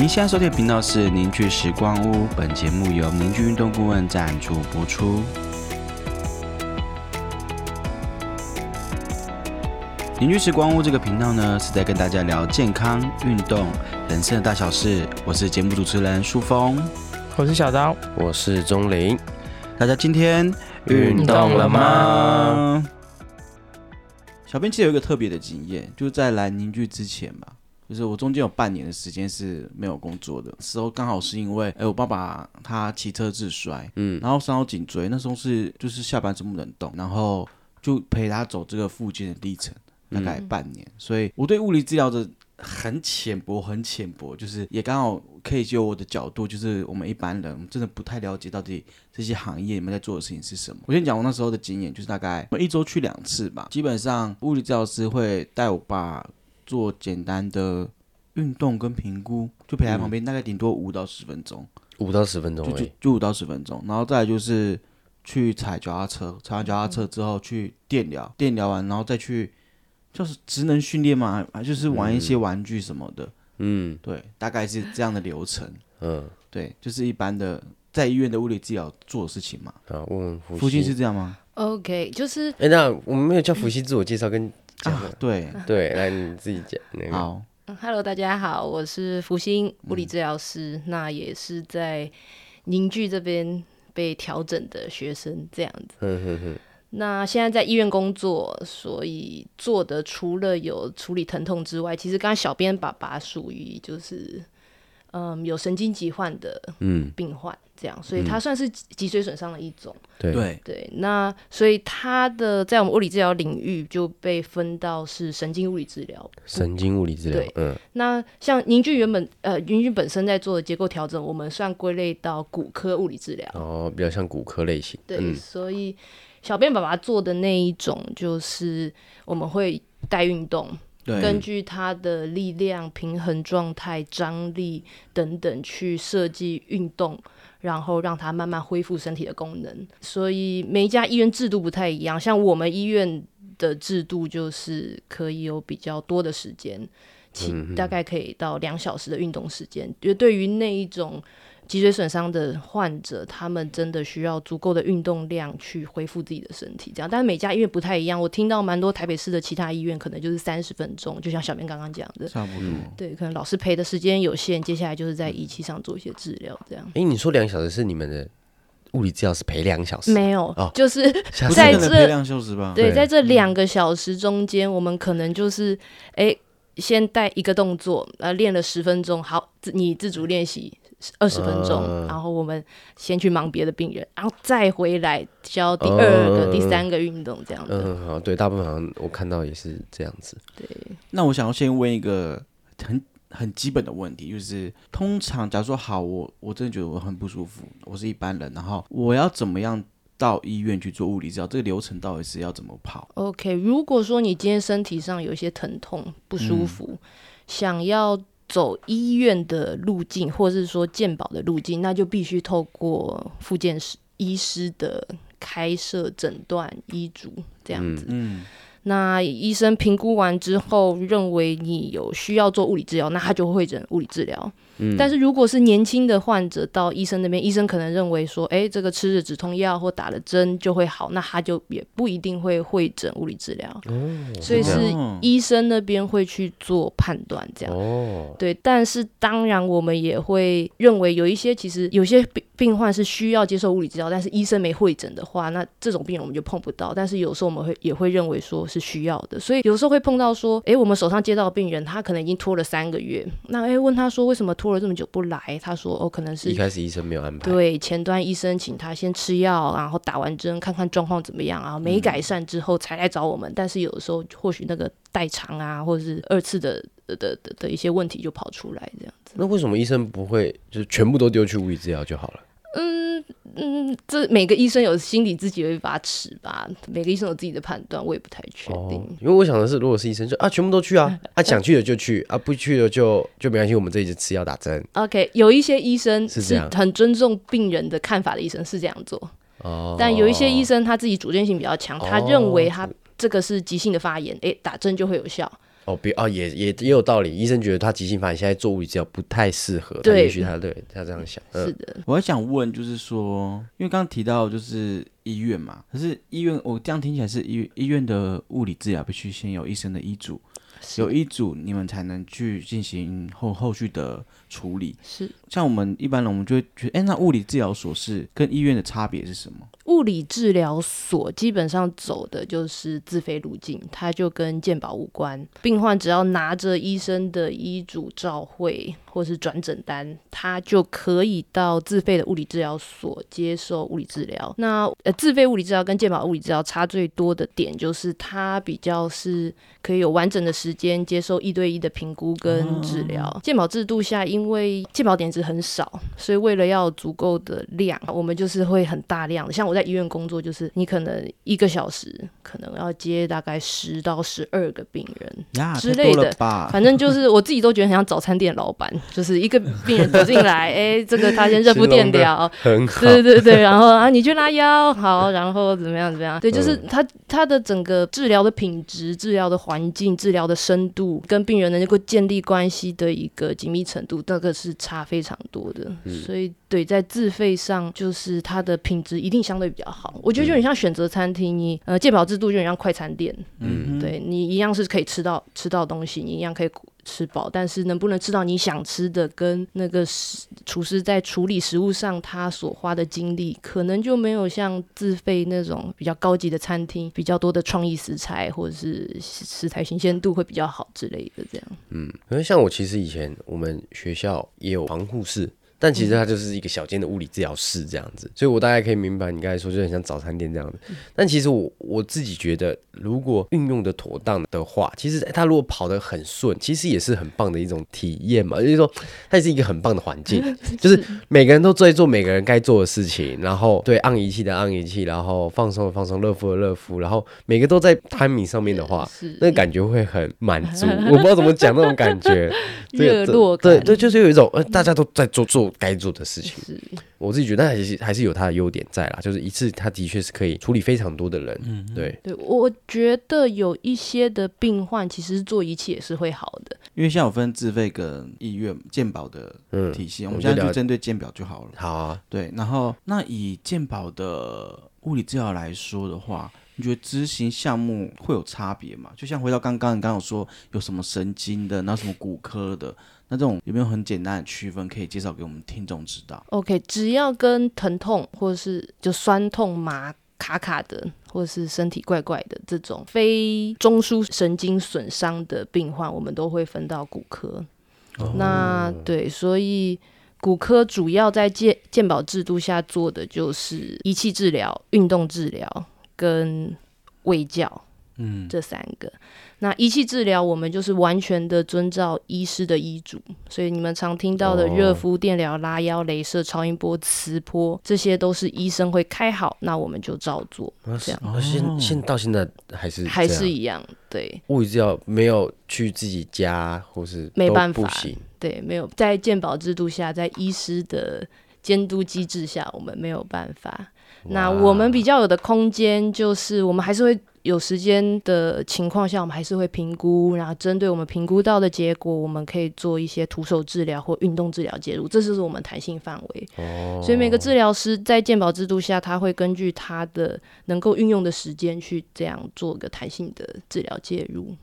您现在收听的频道是凝聚时光屋，本节目由凝聚运动顾问赞助播出。凝聚时光屋这个频道呢，是在跟大家聊健康、运动、人生的大小事。我是节目主持人舒峰，我是小刀，我是钟林。大家今天运动了吗？小编其实有一个特别的经验，就是在来凝聚之前吧，就是我中间有半年的时间是没有工作的时候，刚好是因为，哎，我爸爸他骑车自摔，嗯，然后伤到颈椎，那时候是就是下半身不能动，然后就陪他走这个复健的历程，大概半年，所以我对物理治疗的很浅薄，很浅薄，就是也刚好可以就我的角度，就是我们一般人真的不太了解到底这些行业你们在做的事情是什么。我先讲我那时候的经验，就是大概我一周去两次吧，基本上物理治疗师会带我爸做简单的运动跟评估，就陪在旁边，大概顶多五到十分钟，五到十分钟就就已。就五到十分钟，然后再来就是去踩脚踏车，踩完脚踏车之后去电疗，电疗完然后再去就是职能训练嘛，还就是玩一些玩具什么的，嗯。对，大概是这样的流程，嗯，对，就是一般的在医院的物理治疗做的事情嘛。啊，问问附伏羲近是这样吗？OK，就是哎、那我们没有叫福星自我介绍跟啊对，对，来你自己讲那个。好，嗯 Hello，大家好，我是福星物理治疗师，那也是在凝聚这边被调整的学生这样子。哼哼哼，那现在在医院工作，所以做的除了有处理疼痛之外，其实刚刚小编爸爸属于就是嗯有神经疾患的嗯，病患这样，所以它算是脊髓损伤的一种。对，对，对，那所以它的在我们物理治疗领域就被分到是神经物理治疗。神经物理治疗，嗯，那像凝聚原本呃凝聚本身在做的结构调整，我们算归类到骨科物理治疗。哦，比较像骨科类型。对，嗯所以小便爸爸做的那一种，就是我们会带运动，对，根据他的力量、平衡状态、张力等等去设计运动，然后让他慢慢恢复身体的功能。所以每一家医院制度不太一样，像我们医院的制度就是可以有比较多的时间，起大概可以到两小时的运动时间。就对于那一种脊髓损伤的患者，他们真的需要足够的运动量去恢复自己的身体，这样。但是每家医院不太一样，我听到蛮多台北市的其他医院可能就是三十分钟，就像小明刚刚讲的，差不多。对，可能老师陪的时间有限，接下来就是在仪器上做一些治疗，这样。哎、你说两小时是你们的物理治疗是陪两小时？没有，哦就是 在这两小时吧？对，在这两个小时中间，我们可能就是哎，先带一个动作，呃，练了十分钟，好，自你自主练习二十分钟，嗯然后我们先去忙别的病人，然后再回来教第二个、嗯第三个运动，这样子。嗯，好，对，大部分好像我看到也是这样子。对，那我想要先问一个很很基本的问题，就是通常假如说好，我我真的觉得我很不舒服，我是一般人，然后我要怎么样到医院去做物理治疗？这个流程到底是要怎么跑？OK，如果说你今天身体上有一些疼痛、不舒服，想要走医院的路径，或者是说健保的路径，那就必须透过复健师医师的开设诊断医嘱这样子。嗯，那医生评估完之后，认为你有需要做物理治疗，那他就会会诊物理治疗。嗯但是如果是年轻的患者到医生那边，医生可能认为说，哎，这个吃了止痛药或打了针就会好，那他就也不一定会会诊物理治疗。所以是哦医生那边会去做判断，这样。哦，对，但是当然我们也会认为有一些其实有些病病患是需要接受物理治疗，但是医生没会诊的话，那这种病人我们就碰不到。但是有时候我们会也会认为说是需要的，所以有时候会碰到说，诶，我们手上接到的病人他可能已经拖了三个月，那诶问他说为什么拖了这么久不来，他说哦可能是一开始医生没有安排。对，前端医生请他先吃药，然后打完针看看状况怎么样啊，没改善之后才来找我们。但是有的时候或许那个代偿啊，或者是二次的的的的的一些问题就跑出来这样子。那为什么医生不会就是全部都丢去物理治疗就好了？嗯嗯，这每个医生有心里自己有一把尺吧，每个医生有自己的判断，我也不太确定。哦，因为我想的是，如果是医生就啊，全部都去啊，啊想去的就去啊，不去的就就没关系，我们这里就吃药打针。OK，有一些医生是这样很尊重病人的看法的医生是这样做，哦，但有一些医生他自己主见性比较强，他哦认为他这个是急性的发炎，诶，打针就会有效。哦，别哦，也也也有道理。医生觉得他急性发炎，现在做物理治疗不太适合，他对也许他对他这样想，嗯，是的，我还想问，就是说，因为刚刚提到就是医院嘛，可是医院我这样听起来是医医院的物理治疗必须先有医生的医嘱，有医嘱你们才能去进行后后续的处理。是像我们一般人，我们就会觉得，哎，那物理治疗所是跟医院的差别是什么？物理治疗所基本上走的就是自费路径，它就跟健保无关。病患只要拿着医生的医嘱照会或是转诊单，他就可以到自费的物理治疗所接受物理治疗。那呃，自费物理治疗跟健保物理治疗差最多的点就是，它比较是可以有完整的时间接受一对一的评估跟治疗。健保制度下，因为健保点子很少，所以为了要足够的量，我们就是会很大量的。像我在医院工作，就是你可能一个小时可能要接大概十到十二个病人，呀，之类的？反正就是我自己都觉得很像早餐店老板，就是一个病人走进来，哎、这个他先热敷电疗，很好，对对对，然后啊，你去拉腰，好，然后怎么样怎么样？对，就是他他的整个治疗的品质、治疗的环境、治疗的深度，跟病人能够建立关系的一个紧密程度，那个是差非常多的。所以，对，在自费上，就是它的品质一定相对比较好。我觉得就很像选择餐厅，你呃健保制度就很像快餐店，嗯，对你一样是可以吃到吃到东西，你一样可以吃饱，但是能不能吃到你想吃的，跟那个食厨师在处理食物上他所花的精力，可能就没有像自费那种比较高级的餐厅，比较多的创意食材或者是食食材新鲜度会比较好之类的。这样，嗯，因为像我其实以前我们学校也有防护室。但其实它就是一个小间的物理治疗室这样子，所以我大概可以明白你刚才说，就很像早餐店这样子。但其实我我自己觉得，如果运用的妥当的话，其实它如果跑得很顺，其实也是很棒的一种体验嘛。就是说，它也是一个很棒的环境，就是每个人都在做每个人该做的事情，然后对按仪器的按仪器，然后放松的放松，热敷的热敷，然后每个都在 timing 上面的话，是那感觉会很满足。我不知道怎么讲那种感觉，这个热络感对对，就是有一种呃，大家都在做做该做的事情。是我自己觉得还是还是有它的优点在啦，就是一次它的确是可以处理非常多的人。嗯，对，对，我觉得有一些的病患其实做仪器也是会好的。因为像有分自费跟医院健保的嗯，体系，我我们现在就针对健保就好了。好啊，对，然后那以健保的物理治疗来说的话，你觉得执行项目会有差别吗？就像回到刚刚你刚刚有说有什么神经的，然后什么骨科的，那这种有没有很简单的区分可以介绍给我们听众知道？OK，只要跟疼痛或者是就酸痛麻卡卡的，或者是身体怪怪的这种非中枢神经损伤的病患，我们都会分到骨科。那对，所以骨科主要在健健保制度下做的就是仪器治疗、运动治疗跟卫教。嗯，这三个。那仪器治疗，我们就是完全的遵照医师的医嘱，所以你们常听到的哦热敷、电疗、拉腰、镭射、超音波、磁波，这些都是医生会开好，那我们就照做，这样啊现现到现在还是还是一样。对物理治疗没有去自己家或是没办法。对，没有在健保制度下，在医师的监督机制下，我们没有办法。那我们比较有的空间，就是我们还是会有时间的情况下，我们还是会评估，然后针对我们评估到的结果，我们可以做一些徒手治疗或运动治疗介入，这就是我们弹性范围。哦，所以每个治疗师在健保制度下，他会根据他的能够运用的时间去这样做个弹性的治疗介入。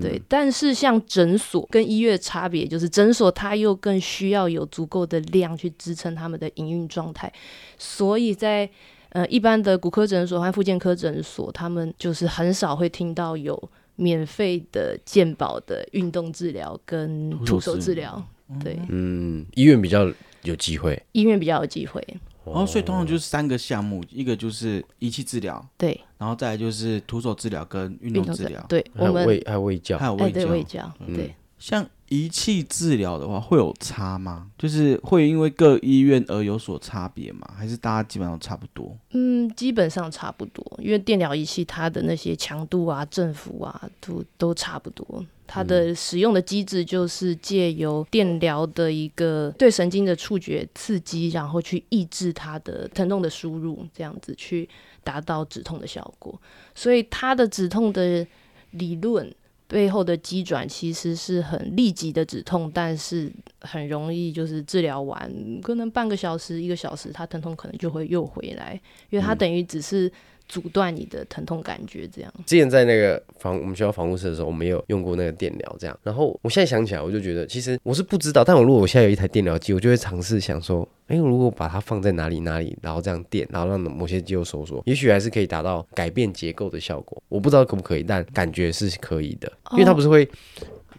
对，但是像诊所跟医院差别就是，诊所它又更需要有足够的量去支撑他们的营运状态，所以在呃一般的骨科诊所和复健科诊所，他们就是很少会听到有免费的健保的运动治疗跟徒手治疗。对，嗯，医院比较有机会。医院比较有机会。哦，所以通常就是三个项目，一个就是仪器治疗，对，然后再来就是徒手治疗跟运动治疗，对我们还有胃还有卫教还，有胃，教，对。像仪器治疗的话，会有差吗？就是会因为各医院而有所差别吗？还是大家基本上都差不多？嗯，基本上差不多，因为电疗仪器它的那些强度啊、振幅啊，都都差不多。它的使用的机制就是借由电疗的一个对神经的触觉刺激，然后去抑制它的疼痛的输入，这样子去达到止痛的效果。所以它的止痛的理论背后的机转其实是很立即的止痛，但是很容易就是治疗完可能半个小时、一个小时，它疼痛可能就会又回来，因为它等于只是。阻断你的疼痛感觉，这样。之前在那个防我们学校防护室的时候，我们有用过那个电疗，这样。然后我现在想起来，我就觉得其实我是不知道，但我如果我现在有一台电疗机，我就会尝试想说，哎，如果把它放在哪里哪里，然后这样电，然后让某些肌肉收缩，也许还是可以达到改变结构的效果。我不知道可不可以，但感觉是可以的，因为它不是会。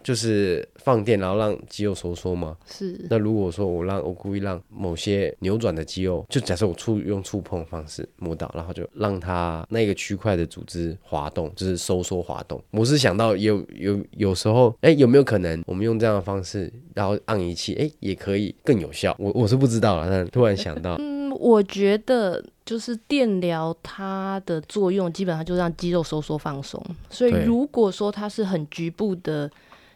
就是放电，然后让肌肉收缩吗？是。那如果说我让我故意让某些扭转的肌肉，就假设我触用触碰方式摸到，然后就让它那个区块的组织滑动，就是收缩滑动。我是想到有有有时候，哎，有没有可能我们用这样的方式，然后按仪器，哎，也可以更有效？我我是不知道了，但突然想到，嗯，我觉得就是电疗它的作用基本上就让肌肉收缩放松，所以如果说它是很局部的。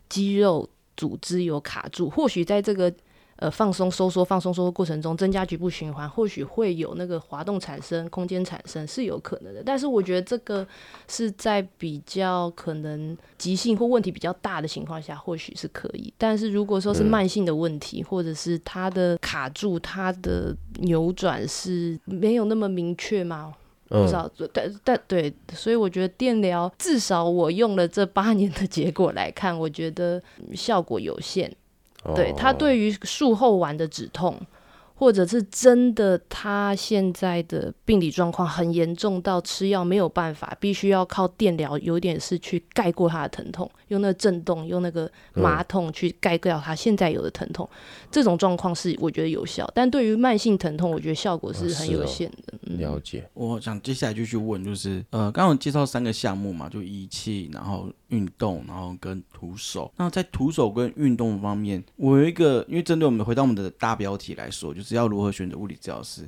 肌肉组织有卡住，或许在这个呃放松、收缩、放松、收缩过程中，增加局部循环，或许会有那个滑动产生、空间产生是有可能的。但是我觉得这个是在比较可能急性或问题比较大的情况下，或许是可以。但是如果说是慢性的问题，或者是它的卡住、它的扭转是没有那么明确吗？不知道，但但对，所以我觉得电疗至少我用了这八年的结果来看，我觉得效果有限。对它对于术后完的止痛。或者是真的，他现在的病理状况很严重到吃药没有办法，必须要靠电疗，有点是去盖过他的疼痛，用那个震动，用那个麻痛去盖掉他现在有的疼痛。这种状况是我觉得有效，但对于慢性疼痛，我觉得效果是很有限的。了解。我想接下来就去问，就是呃，刚刚介绍三个项目嘛，就仪器，然后运动，然后跟徒手。那在徒手跟运动方面，我有一个，因为针对我们回到我们的大标题来说，就是。要如何选择物理治疗师？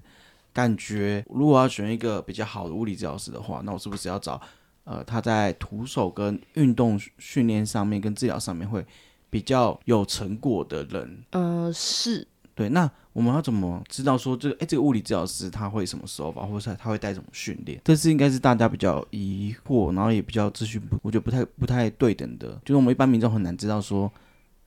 感觉如果要选一个比较好的物理治疗师的话，那我是不是要找呃他在徒手跟运动训练上面跟治疗上面会比较有成果的人？嗯，是对。那我们要怎么知道说这个哎这个物理治疗师他会什么手法，或者他会带什么训练？这是应该是大家比较疑惑，然后也比较资讯，我觉得不太不太对等的，就是我们一般民众很难知道说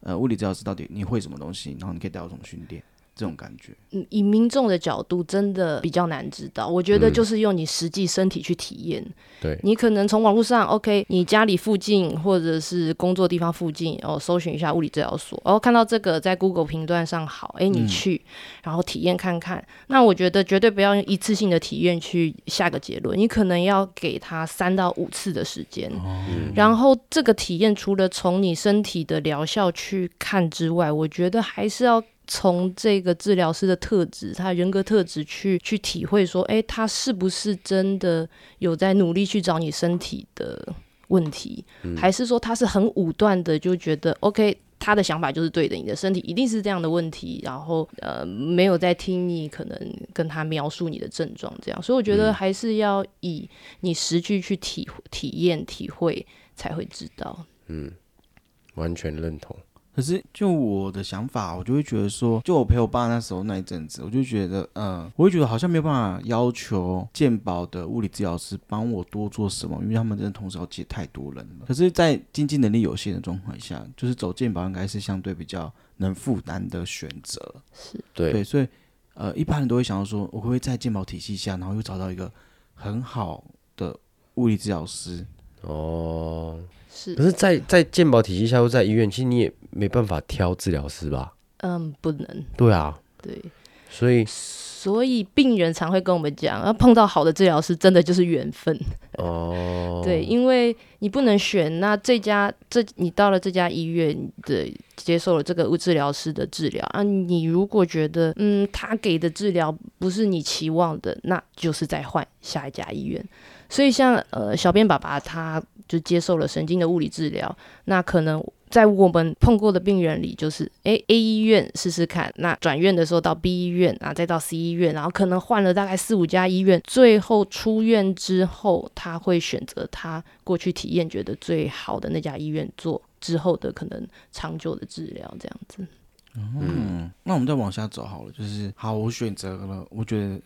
呃物理治疗师到底你会什么东西，然后你可以带我什么训练。这种感觉，嗯，以民众的角度，真的比较难知道。我觉得就是用你实际身体去体验。对，你可能从网络上，OK，你家里附近或者是工作地方附近，哦，搜寻一下物理治疗所，然后看到这个在 Google 评断上好，哎，你去，然后体验看看。那我觉得绝对不要用一次性的体验去下个结论，你可能要给他三到五次的时间。然后这个体验除了从你身体的疗效去看之外，我觉得还是要。从这个治疗师的特质，他人格特质去去体会，说，哎，他是不是真的有在努力去找你身体的问题，还是说他是很武断的就觉得，OK，他的想法就是对的，你的身体一定是这样的问题，然后呃，没有在听你可能跟他描述你的症状，这样，所以我觉得还是要以你实际去体体验体会才会知道。嗯，完全认同。可是，就我的想法，我就会觉得说，就我陪我爸那时候那一阵子，我就觉得，嗯，我会觉得好像没有办法要求健保的物理治疗师帮我多做什么，因为他们真的同时要接太多人了。可是，在经济能力有限的状况下，就是走健保应该是相对比较能负担的选择。是对对，所以，呃，一般人都会想到说，我会不会在健保体系下，然后又找到一个很好的物理治疗师。哦。是，可是，在在健保体系下，或在医院，其实你也没办法挑治疗师吧？嗯，不能。对啊，对，所以所以病人常会跟我们讲，要碰到好的治疗师，真的就是缘分。哦，对，因为你不能选，那这家这你到了这家医院的接受了这个物治疗师的治疗啊，你如果觉得嗯他给的治疗不是你期望的，那就是再换下一家医院。所以像呃小编爸爸他。就接受了神经的物理治疗，那可能在我们碰过的病人里，就是诶 A 医院试试看，那转院的时候到 B 医院啊，再到 C 医院，然后可能换了大概四五家医院，最后出院之后，他会选择他过去体验觉得最好的那家医院做之后的可能长久的治疗，这样子。嗯，那我们再往下走好了，就是好，我选择了，我觉得，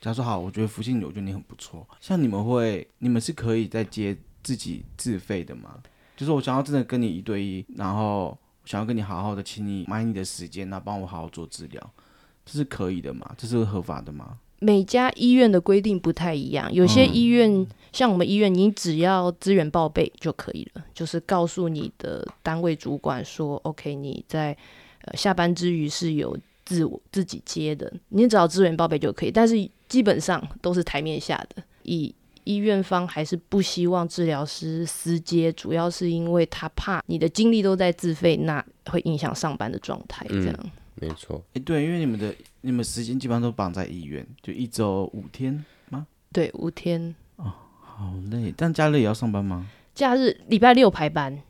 假如说好，我觉得福信我觉得你很不错，像你们会，你们是可以再接。自己自费的吗？就是我想要真的跟你一对一，然后想要跟你好好的，请你买你的时间，那帮我好好做治疗，这是可以的吗？这是合法的吗？每家医院的规定不太一样，有些医院、像我们医院，你只要资源报备就可以了，就是告诉你的单位主管说，OK，你在呃下班之余是有自我自己接的，你只要资源报备就可以。但是基本上都是台面下的，以医院方还是不希望治疗师私接，主要是因为他怕你的精力都在自费，那会影响上班的状态。这样，没错。哎，对，因为你们的你们时间基本上都绑在医院，就一周五天吗？对，五天。哦好累，但假日也要上班吗？假日礼拜六排班，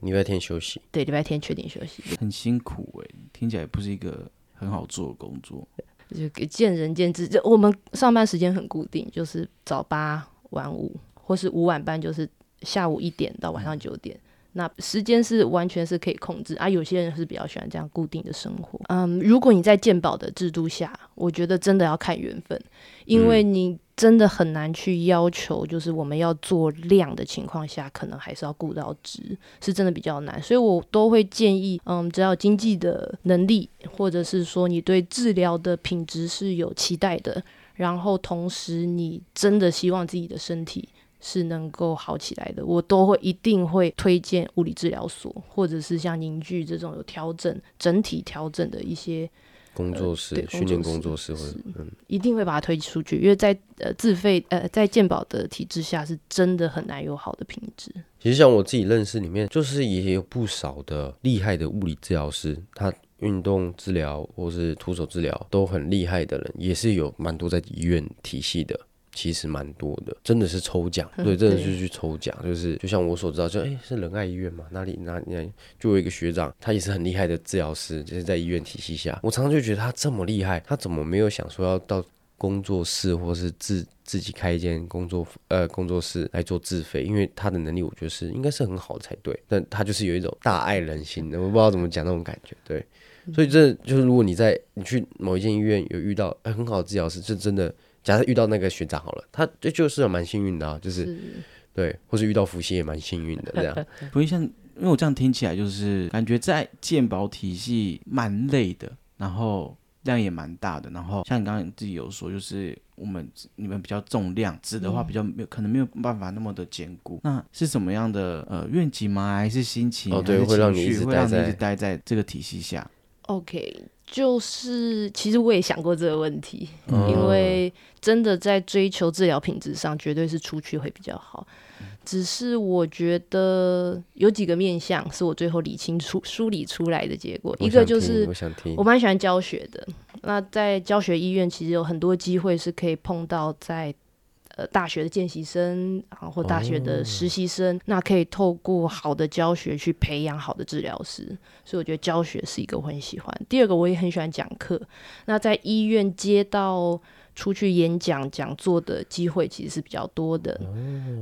礼拜天休息。对，礼拜天确定休息。很辛苦哎，听起来不是一个很好做的工作。就见仁见智，就我们上班时间很固定，就是早八晚五，或是五晚班，就是下午一点到晚上九点。那时间是完全是可以控制啊。有些人是比较喜欢这样固定的生活。嗯，如果你在健保的制度下，我觉得真的要看缘分，因为你真的很难去要求，就是我们要做量的情况下，可能还是要顾到值，是真的比较难。所以我都会建议，嗯，只要经济的能力，或者是说你对治疗的品质是有期待的，然后同时你真的希望自己的身体。是能够好起来的，我都会一定会推荐物理治疗所，或者是像凝聚这种有调整、整体调整的一些工作室、训练工作室，或者嗯，一定会把它推出去，因为在呃自费呃在健保的体制下，是真的很难有好的品质。其实像我自己认识里面，就是也有不少的厉害的物理治疗师，他运动治疗或是徒手治疗都很厉害的人，也是有蛮多在医院体系的。其实蛮多的，真的是抽奖，对，真的是去抽奖，就是就像我所知道，就哎是仁爱医院嘛，哪里哪里就有一个学长，他也是很厉害的治疗师，就是在医院体系下，我常常就觉得他这么厉害，他怎么没有想说要到工作室或是自自己开一间工作呃工作室来做自费？因为他的能力我觉得是应该是很好才对，但他就是有一种大爱人心的，我不知道怎么讲那种感觉，对，所以这就是如果你在你去某一间医院有遇到很好的治疗师，这真的。假设遇到那个学长好了，他这就是蛮幸运的啊，就是对，或是遇到伏羲也蛮幸运的这样。不会像，因为我这样听起来就是感觉在鉴宝体系蛮累的，然后量也蛮大的，然后像你刚刚自己有说，就是我们你们比较重量，值的话比较没有可能没有办法那么的坚固。那是什么样的呃愿景吗？还是心情？哦，对，会让你一直待在这个体系下。OK。就是其实我也想过这个问题，因为真的在追求治疗品质上，绝对是出去会比较好。只是我觉得有几个面向是我最后理清出梳理出来的结果。一个就是我蛮喜欢教学的，那在教学医院其实有很多机会是可以碰到在。呃，大学的见习生啊，或大学的实习生，那可以透过好的教学去培养好的治疗师，所以我觉得教学是一个我很喜欢。第二个，我也很喜欢讲课。那在医院接到出去演讲讲座的机会其实是比较多的，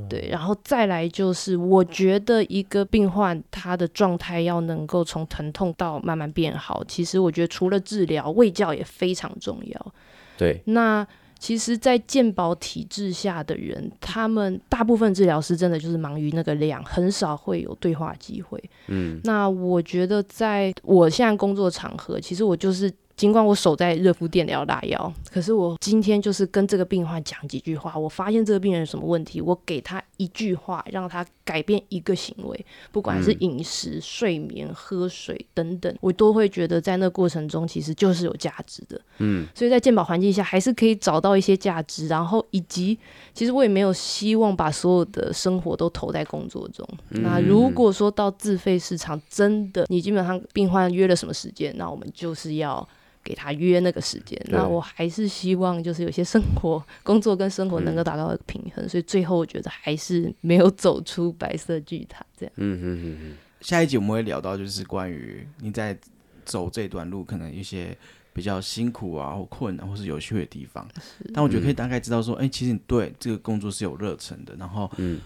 对。然后再来就是，我觉得一个病患他的状态要能够从疼痛到慢慢变好，其实我觉得除了治疗，卫教也非常重要。对，那。其实，在健保体制下的人，他们大部分治疗师真的就是忙于那个量，很少会有对话机会。嗯，那我觉得，在我现在工作场合，其实我就是。尽管我守在热敷电疗拉药，可是我今天就是跟这个病患讲几句话。我发现这个病人有什么问题，我给他一句话，让他改变一个行为，不管是饮食、睡眠、喝水等等，我都会觉得在那过程中其实就是有价值的。嗯，所以在健保环境下还是可以找到一些价值。然后以及，其实我也没有希望把所有的生活都投在工作中。那如果说到自费市场，真的你基本上病患约了什么时间，那我们就是要。给他约那个时间，那我还是希望就是有些生活、工作跟生活能够达到一个平衡，所以最后我觉得还是没有走出白色巨塔这样。嗯嗯嗯嗯。下一集我们会聊到就是关于你在走这段路可能一些比较辛苦啊或困难或是有趣的地方，但我觉得可以大概知道说，哎，其实你对这个工作是有热忱的，然后嗯，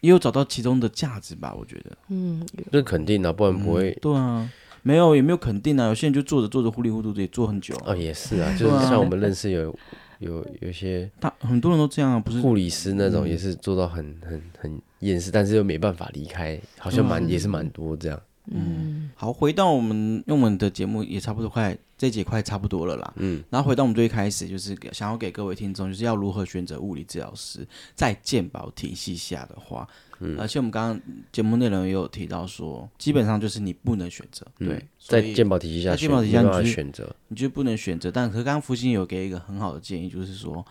也有找到其中的价值吧，我觉得。嗯，这肯定的，不然不会。对啊。没有，也没有肯定啊。有些人就坐着坐着糊里糊涂的，也坐很久。哦，也是啊，就是像我们认识有有有些，他很多人都这样啊，不是护理师那种，也是做到很很很厌世，但是又没办法离开，好像蛮、嗯也是蛮多这样。嗯，好，回到我们，因为我们的节目也差不多快这节快差不多了啦。嗯，然后回到我们最开始，就是想要给各位听众，就是要如何选择物理治疗师，在健保体系下的话，嗯，而且我们刚刚节目内容也有提到说，基本上就是你不能选择，对，嗯在健保体系下健保体系下你就是选择。你就不能选择。但可是刚刚福星有给一个很好的建议，就是说，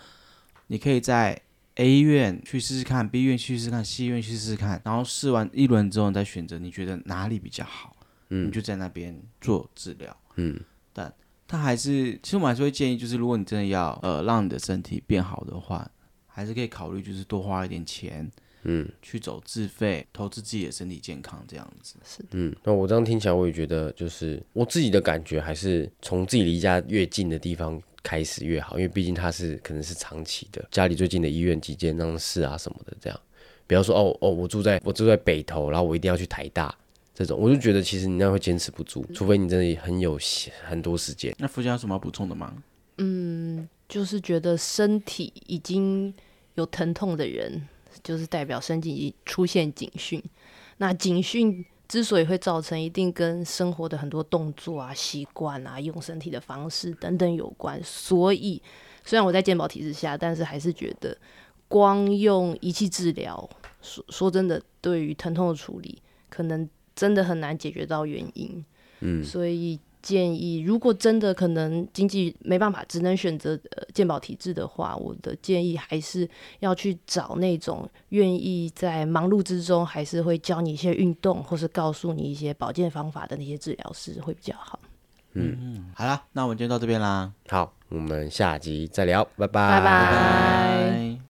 你可以在 A 医院去试试看，B 医院去试试看，C 医院去试试看，然后试完一轮之后，你再选择你觉得哪里比较好，嗯你就在那边做治疗。嗯但他还是，其实我们还是会建议，就是如果你真的要呃让你的身体变好的话，还是可以考虑就是多花一点钱嗯去走自费，投资自己的身体健康这样子。是嗯，那我这样听起来，我也觉得就是我自己的感觉，还是从自己离家越近的地方开始越好，因为毕竟它是可能是长期的，家里最近的医院、急诊那室啊什么的，这样。比方说哦哦，我住在我住在北投，然后我一定要去台大这种，我就觉得其实你那样会坚持不住，除非你真的很有很多时间。那福星有什么要补充的吗？嗯就是觉得身体已经有疼痛的人，就是代表身体已经出现警讯。那警讯之所以会造成，一定跟生活的很多动作啊、习惯啊、用身体的方式等等有关。所以，虽然我在健保体制下，但是还是觉得光用仪器治疗，说说真的，对于疼痛的处理，可能真的很难解决到原因。嗯所以建议，如果真的可能经济没办法，只能选择呃健保体制的话，我的建议还是要去找那种愿意在忙碌之中，还是会教你一些运动，或是告诉你一些保健方法的那些治疗师会比较好。嗯好啦，那我们今天到这边啦，好，我们下集再聊，拜拜拜拜。